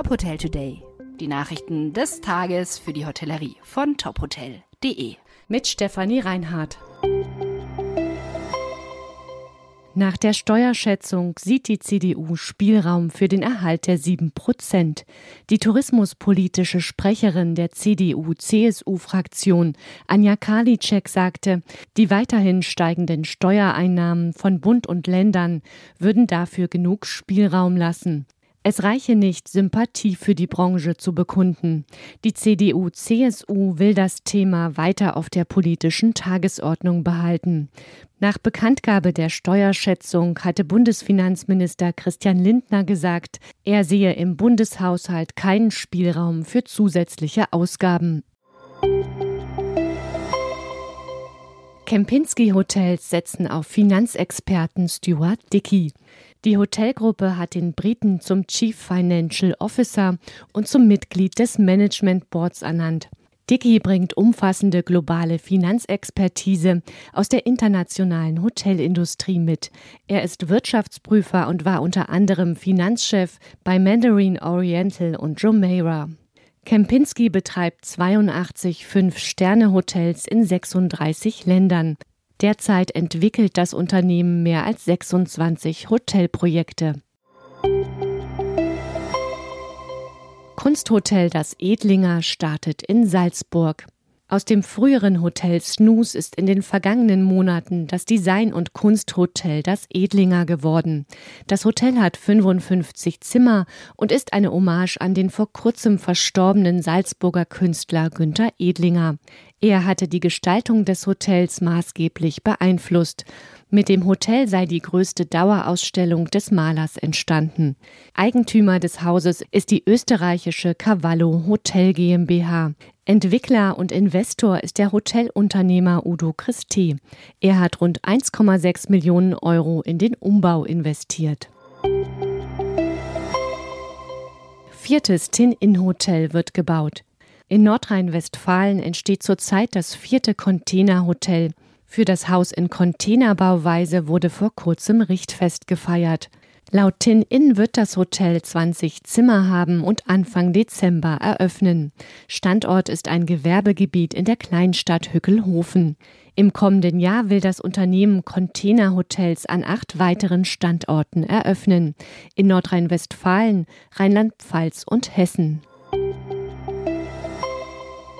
Top Hotel Today. Die Nachrichten des Tages für die Hotellerie von tophotel.de. Mit Stefanie Reinhardt. Nach der Steuerschätzung sieht die CDU Spielraum für den Erhalt der 7 Prozent. Die tourismuspolitische Sprecherin der CDU-CSU-Fraktion, Anja Karliczek, sagte, die weiterhin steigenden Steuereinnahmen von Bund und Ländern würden dafür genug Spielraum lassen. Es reiche nicht, Sympathie für die Branche zu bekunden. Die CDU-CSU will das Thema weiter auf der politischen Tagesordnung behalten. Nach Bekanntgabe der Steuerschätzung hatte Bundesfinanzminister Christian Lindner gesagt, er sehe im Bundeshaushalt keinen Spielraum für zusätzliche Ausgaben. Kempinski Hotels setzen auf Finanzexperten Stuart Dickey. Die Hotelgruppe hat den Briten zum Chief Financial Officer und zum Mitglied des Management Boards ernannt. Dickey bringt umfassende globale Finanzexpertise aus der internationalen Hotelindustrie mit. Er ist Wirtschaftsprüfer und war unter anderem Finanzchef bei Mandarin Oriental und Jumeirah. Kempinski betreibt 82 Fünf-Sterne-Hotels in 36 Ländern. Derzeit entwickelt das Unternehmen mehr als 26 Hotelprojekte. Kunsthotel Das Edlinger startet in Salzburg. Aus dem früheren Hotel Snooze ist in den vergangenen Monaten das Design- und Kunsthotel Das Edlinger geworden. Das Hotel hat 55 Zimmer und ist eine Hommage an den vor kurzem verstorbenen Salzburger Künstler Günter Edlinger. Er hatte die Gestaltung des Hotels maßgeblich beeinflusst. Mit dem Hotel sei die größte Dauerausstellung des Malers entstanden. Eigentümer des Hauses ist die österreichische Cavallo Hotel GmbH. Entwickler und Investor ist der Hotelunternehmer Udo Christi. Er hat rund 1,6 Millionen Euro in den Umbau investiert. Viertes Tin-In-Hotel wird gebaut. In Nordrhein-Westfalen entsteht zurzeit das vierte Containerhotel. Für das Haus in Containerbauweise wurde vor kurzem Richtfest gefeiert. Laut Tin In wird das Hotel 20 Zimmer haben und Anfang Dezember eröffnen. Standort ist ein Gewerbegebiet in der Kleinstadt Hückelhofen. Im kommenden Jahr will das Unternehmen Containerhotels an acht weiteren Standorten eröffnen. In Nordrhein-Westfalen, Rheinland-Pfalz und Hessen.